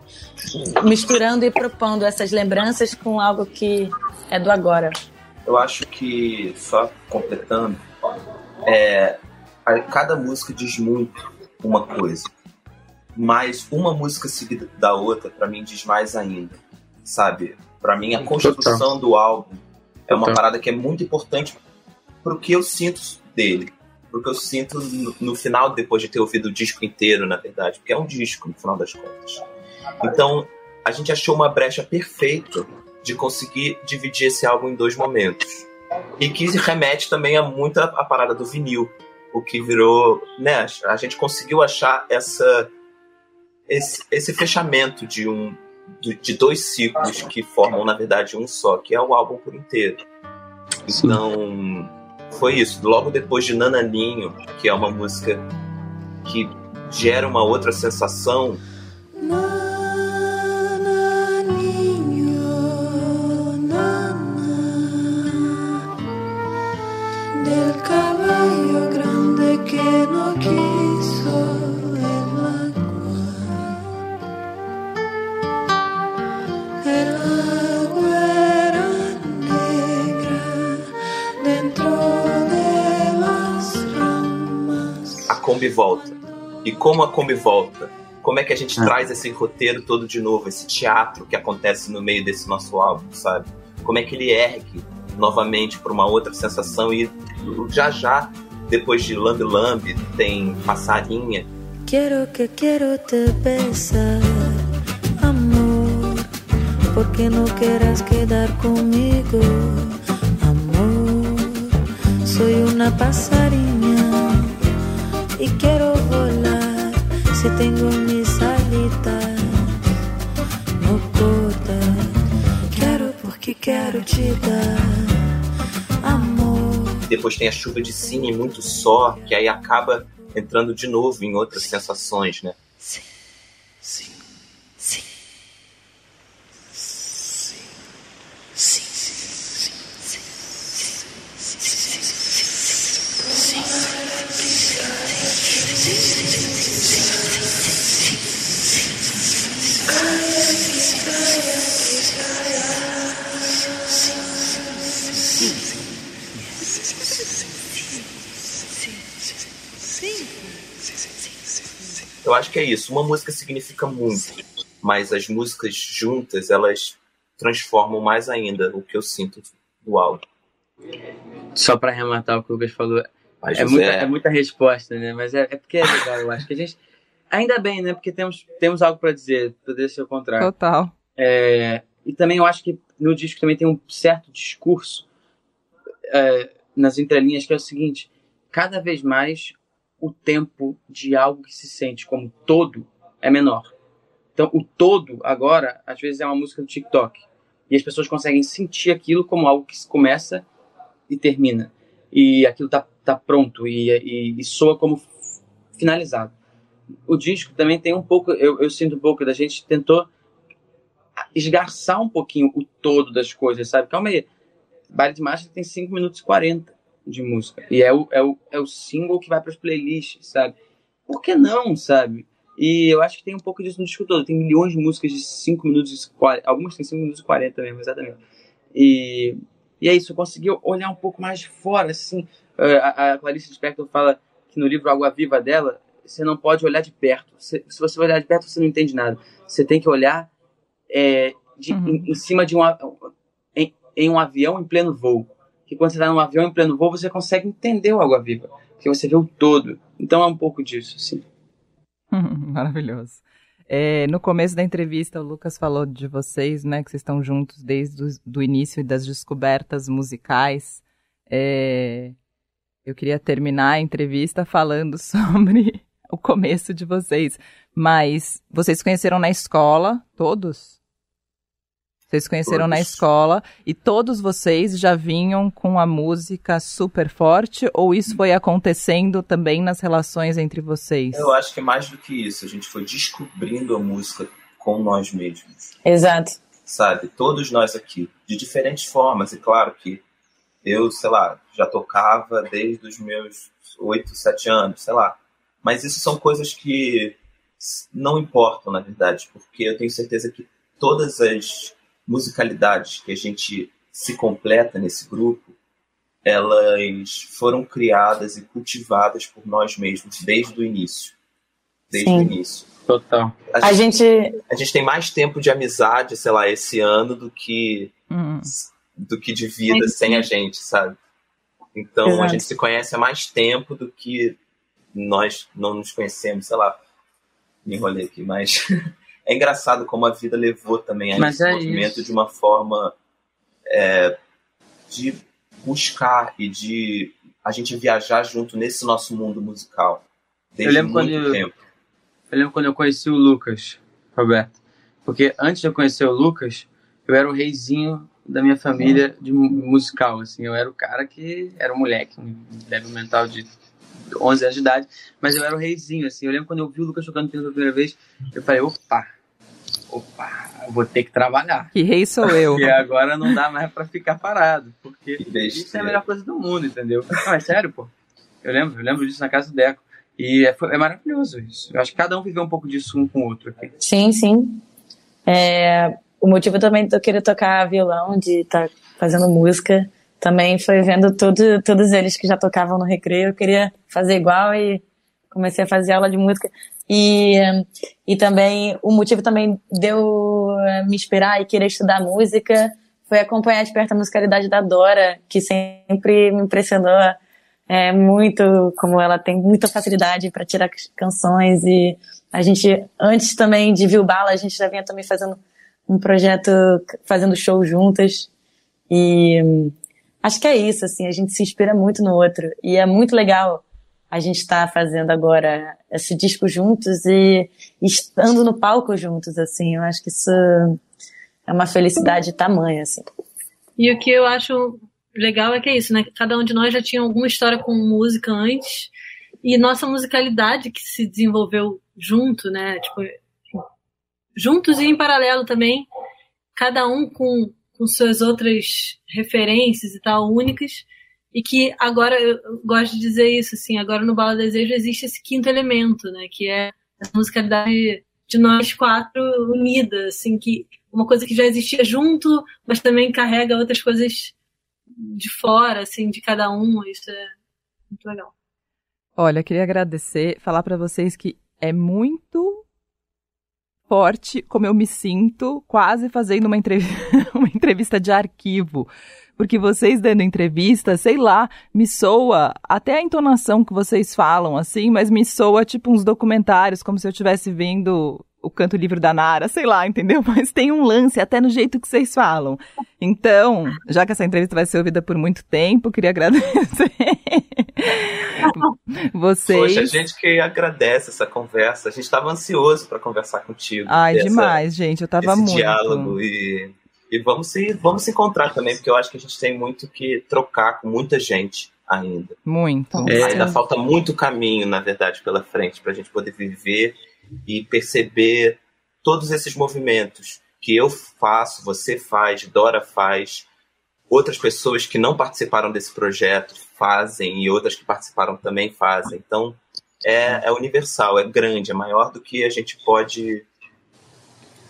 tá misturando e propondo essas lembranças com algo que é do agora. Eu acho que, só completando, é, cada música diz muito uma coisa. Mas uma música seguida da outra, pra mim, diz mais ainda. Sabe? Pra mim, a construção do álbum é uma parada que é muito importante pro que eu sinto dele. Pro que eu sinto no, no final, depois de ter ouvido o disco inteiro, na verdade. Porque é um disco, no final das contas. Então, a gente achou uma brecha perfeita de conseguir dividir esse álbum em dois momentos. E que remete também a muita a parada do vinil. O que virou. Né, a gente conseguiu achar essa, esse, esse fechamento de um de, de dois ciclos que formam, na verdade, um só, que é o álbum por inteiro. Então, foi isso. Logo depois de Nananinho, que é uma música que gera uma outra sensação, Del Kombi volta. E como a Kombi volta? Como é que a gente traz esse roteiro todo de novo, esse teatro que acontece no meio desse nosso álbum, sabe? Como é que ele ergue novamente para uma outra sensação e já já, depois de Lambe Lambe, tem Passarinha, Quiero que quiero te besar, amor, porque no quieras quedar conmigo, amor. Soy una pasarina y quiero volar si tengo mis alitas. No corta, quiero porque quiero te dar, amor. depois tem a chuva de cine muito só, que aí acaba entrando de novo em outras sensações, né? Eu acho que é isso. Uma música significa muito, mas as músicas juntas, elas transformam mais ainda o que eu sinto do álbum. Só pra arrematar o que o Lucas falou, Mas, é, José, muita, é muita resposta, né? Mas é, é porque é legal, eu acho que a gente. Ainda bem, né? Porque temos, temos algo pra dizer, poder ser o contrário. Total. É, e também eu acho que no disco também tem um certo discurso é, nas entrelinhas que é o seguinte: cada vez mais o tempo de algo que se sente como todo é menor. Então, o todo agora, às vezes, é uma música do TikTok. E as pessoas conseguem sentir aquilo como algo que começa e termina. E aquilo tá, tá pronto e, e, e soa como finalizado. O disco também tem um pouco, eu, eu sinto um pouco da gente tentou esgarçar um pouquinho o todo das coisas, sabe? Calma aí. Baile de Marcha tem 5 minutos e 40 de música. E é o, é o, é o single que vai para as playlists, sabe? Por que não, sabe? E eu acho que tem um pouco disso no disco todo. Tem milhões de músicas de 5 minutos e 40. Algumas tem 5 minutos e 40 mesmo, exatamente. E, e é isso, eu consegui olhar um pouco mais de fora, assim. Eh, A, a Clarice Lispector fala que no livro Água Viva dela, você não pode olhar de perto. Se, se você olhar de perto, você não entende nada. Você tem que olhar é, de, em, em cima de um em, em um avião em pleno voo. Que quando você está num avião em pleno voo, você consegue entender o Água Viva. Porque você vê o todo. Então é um pouco disso, assim. Maravilhoso. É, no começo da entrevista, o Lucas falou de vocês, né, que vocês estão juntos desde o início das descobertas musicais. É, eu queria terminar a entrevista falando sobre o começo de vocês. Mas vocês conheceram na escola, todos? Vocês conheceram na Todos. escola e todos vocês já vinham com a música super forte ou isso foi acontecendo também nas relações entre vocês? eu acho que mais do que isso, a gente foi descobrindo a música com nós mesmos. Exato. sabe? Todos nós aqui, de diferentes formas, e claro que Eu, sei lá, já tocava desde os meus 8, 7 anos, sei lá. Mas isso são coisas que não importam, na verdade, porque eu tenho certeza que todas as musicalidades que a gente se completa nesse grupo, elas foram criadas e cultivadas por nós mesmos desde o início. Desde Sim. o início. Total. A gente. a gente tem mais tempo de amizade, sei lá, esse ano do que Hum. do que de vida sem a gente, sabe? Então a Exato. gente se conhece há mais tempo do que nós não nos conhecemos, sei lá. Me enrolei aqui, mas é engraçado como a vida levou também a Mas esse é movimento isso. de uma forma é, de buscar e de a gente viajar junto nesse nosso mundo musical desde lembro muito quando eu- tempo. Eu lembro quando eu conheci o Lucas, Roberto. Porque antes de eu conhecer o Lucas, eu era o reizinho da minha família de mu- musical, assim. Eu era o cara que era um moleque, um débil mental de 11 anos de idade, mas eu era o reizinho, assim. Eu lembro quando eu vi o Lucas tocando piano pela primeira vez, eu falei, opa, opa, eu vou ter que trabalhar. Que rei sou eu. E agora não dá mais pra ficar parado, porque isso é a melhor coisa do mundo, entendeu? Não, é sério, pô. Eu lembro, eu lembro disso na casa do Deco. E é, foi- é maravilhoso isso. Eu acho que cada um viveu um pouco disso um com o outro aqui. Sim, sim. É, o motivo também de eu querer tocar violão, de estar fazendo música, também foi vendo todo, todos eles que já tocavam no recreio. Eu queria fazer igual e comecei a fazer aula de música. E, e também, o motivo também de eu eh, me inspirar e querer estudar música foi acompanhar de perto a musicalidade da Dora, que sempre me impressionou é, muito, como ela tem muita facilidade para tirar canções e a gente, antes também de Vilbala, a gente já vinha também fazendo um projeto, fazendo show juntas e acho que é isso, assim, a gente se inspira muito no outro e é muito legal a gente estar fazendo agora esse disco juntos e estando no palco juntos, assim, eu acho que isso é uma felicidade tamanha, assim. E o que eu acho legal é que é isso, né? Cada um de nós já tinha alguma história com música antes. E nossa musicalidade que se desenvolveu junto, né? Tipo, juntos e em paralelo também. Cada um com, com suas outras referências e tal, únicas. E que agora, eu gosto de dizer isso, assim, agora no Bala Desejo existe esse quinto elemento, né? Que é a musicalidade de nós quatro unidas, assim, que uma coisa que já existia junto, mas também carrega outras coisas de fora, assim, de cada um. Isso é muito legal. Olha, queria agradecer, falar pra vocês que é muito forte como eu me sinto quase fazendo uma, entrev uma entrevista de arquivo. Porque vocês dando entrevista, sei lá, me soa, até a entonação que vocês falam, assim, mas me soa tipo uns documentários, como se eu estivesse vendo o canto livre da Nara, sei lá, entendeu? Mas tem um lance até no jeito que vocês falam. Então, já que essa entrevista vai ser ouvida por muito tempo, queria agradecer vocês. Poxa, a gente que agradece essa conversa. A gente estava ansioso para conversar contigo. Ai, ter essa- demais, gente. Eu tava esse muito. diálogo e, e vamos se vamos se encontrar também, porque eu acho que a gente tem muito que trocar com muita gente ainda. Muito. É. Ainda falta muito caminho, na verdade, pela frente para a gente poder viver e perceber todos esses movimentos que eu faço, você faz, Dora faz, outras pessoas que não participaram desse projeto fazem e outras que participaram também fazem. Então é, é universal, é grande, é maior do que a gente pode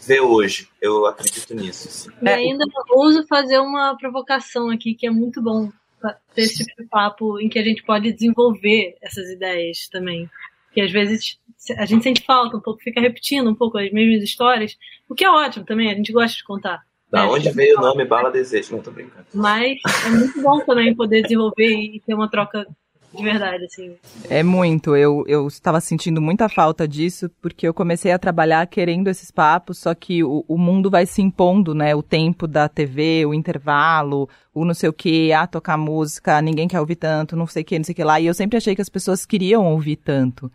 ver hoje. Eu acredito nisso. E ainda ouso fazer uma provocação aqui, que é muito bom ter esse tipo de papo em que a gente pode desenvolver essas ideias também. Que às vezes a gente sente falta um pouco, fica repetindo um pouco as mesmas histórias, o que é ótimo também, a gente gosta de contar. Da É. onde veio o nome Bala Desejo? Não, tô brincando. Mas é muito bom também poder desenvolver e ter uma troca de verdade, assim. É muito. Eu, eu estava sentindo muita falta disso, porque eu comecei a trabalhar querendo esses papos, só que o, o mundo vai se impondo, né? O tempo da TV, o intervalo, o não sei o que, ah, tocar música, ninguém quer ouvir tanto, não sei o que, não sei o que lá. E eu sempre achei que as pessoas queriam ouvir tanto.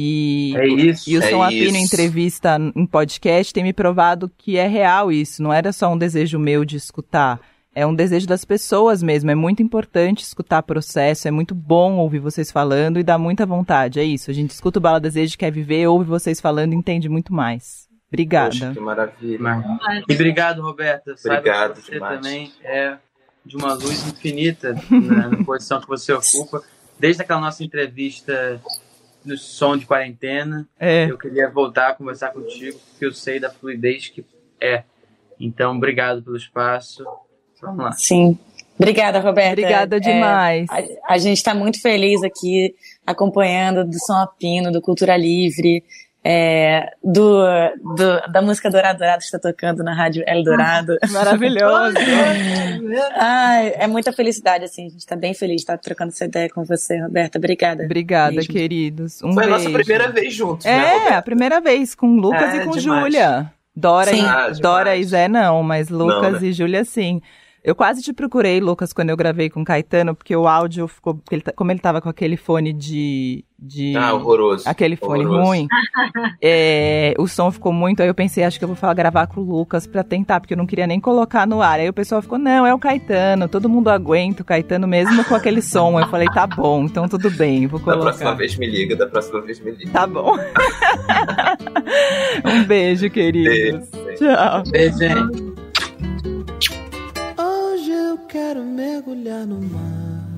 E, É isso. e o é Som Apino em entrevista em podcast tem me provado que é real isso. Não era só um desejo meu de escutar. É um desejo das pessoas mesmo. É muito importante escutar processo. É muito bom ouvir vocês falando e dá muita vontade. É isso. A gente escuta o Bala Desejo, quer viver, ouve vocês falando e entende muito mais. Obrigada. Poxa, que maravilha. Mas- E obrigado, Roberta. Obrigado que você demais. também é de uma luz infinita na, na posição que você ocupa. Desde aquela nossa entrevista no som de quarentena, É. eu queria voltar a conversar contigo, porque eu sei da fluidez que é. Então, obrigado pelo espaço. Vamos lá. Sim. Obrigada, Roberta. Obrigada É, demais. a, a gente está muito feliz aqui acompanhando do Som Apino, do Cultura Livre, é, do, do- da música Dourado Dourado que está tocando na rádio Eldorado. Maravilhoso. Ai, é muita felicidade, assim. A gente está bem feliz de estar trocando essa ideia com você, Roberta. Obrigada. Obrigada, Beijo. queridos. Um Foi a beijo. nossa primeira vez juntos, né? É, a primeira vez com Lucas É, e com demais. Júlia. Dora, Sim. e, Ah, Dora e Zé não, mas Lucas Não, né? e Júlia sim. Eu quase te procurei, Lucas, quando eu gravei com Caetano, porque o áudio ficou. porque ele tá- como ele tava com aquele fone de. de Ah, horroroso. aquele fone Horroroso. ruim, é, o som ficou muito. Aí eu pensei, acho que eu vou falar, gravar com o Lucas pra tentar, porque eu não queria nem colocar no ar. Aí o pessoal ficou, não, é o Caetano, todo mundo aguenta o Caetano mesmo com aquele som. Eu falei, tá bom, então tudo bem, vou Da colocar. próxima vez me liga, da próxima vez me liga. Tá bom. um beijo, queridos. Beijo. Tchau. Beijo, gente. Quero mergulhar no mar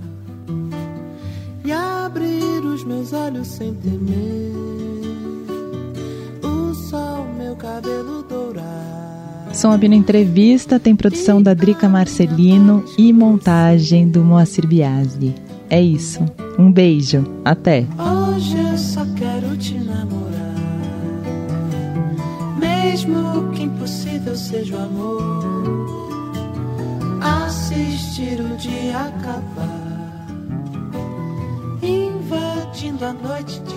e abrir os meus olhos sem temer. O sol, meu cabelo dourar. Som Abino Entrevista tem produção da Drica Marcelino e montagem do Moacir Biasi. É isso. Um beijo. Até. Hoje eu só quero te namorar. Mesmo que impossível seja o amor. Assistir o dia acabar. Invadindo a noite de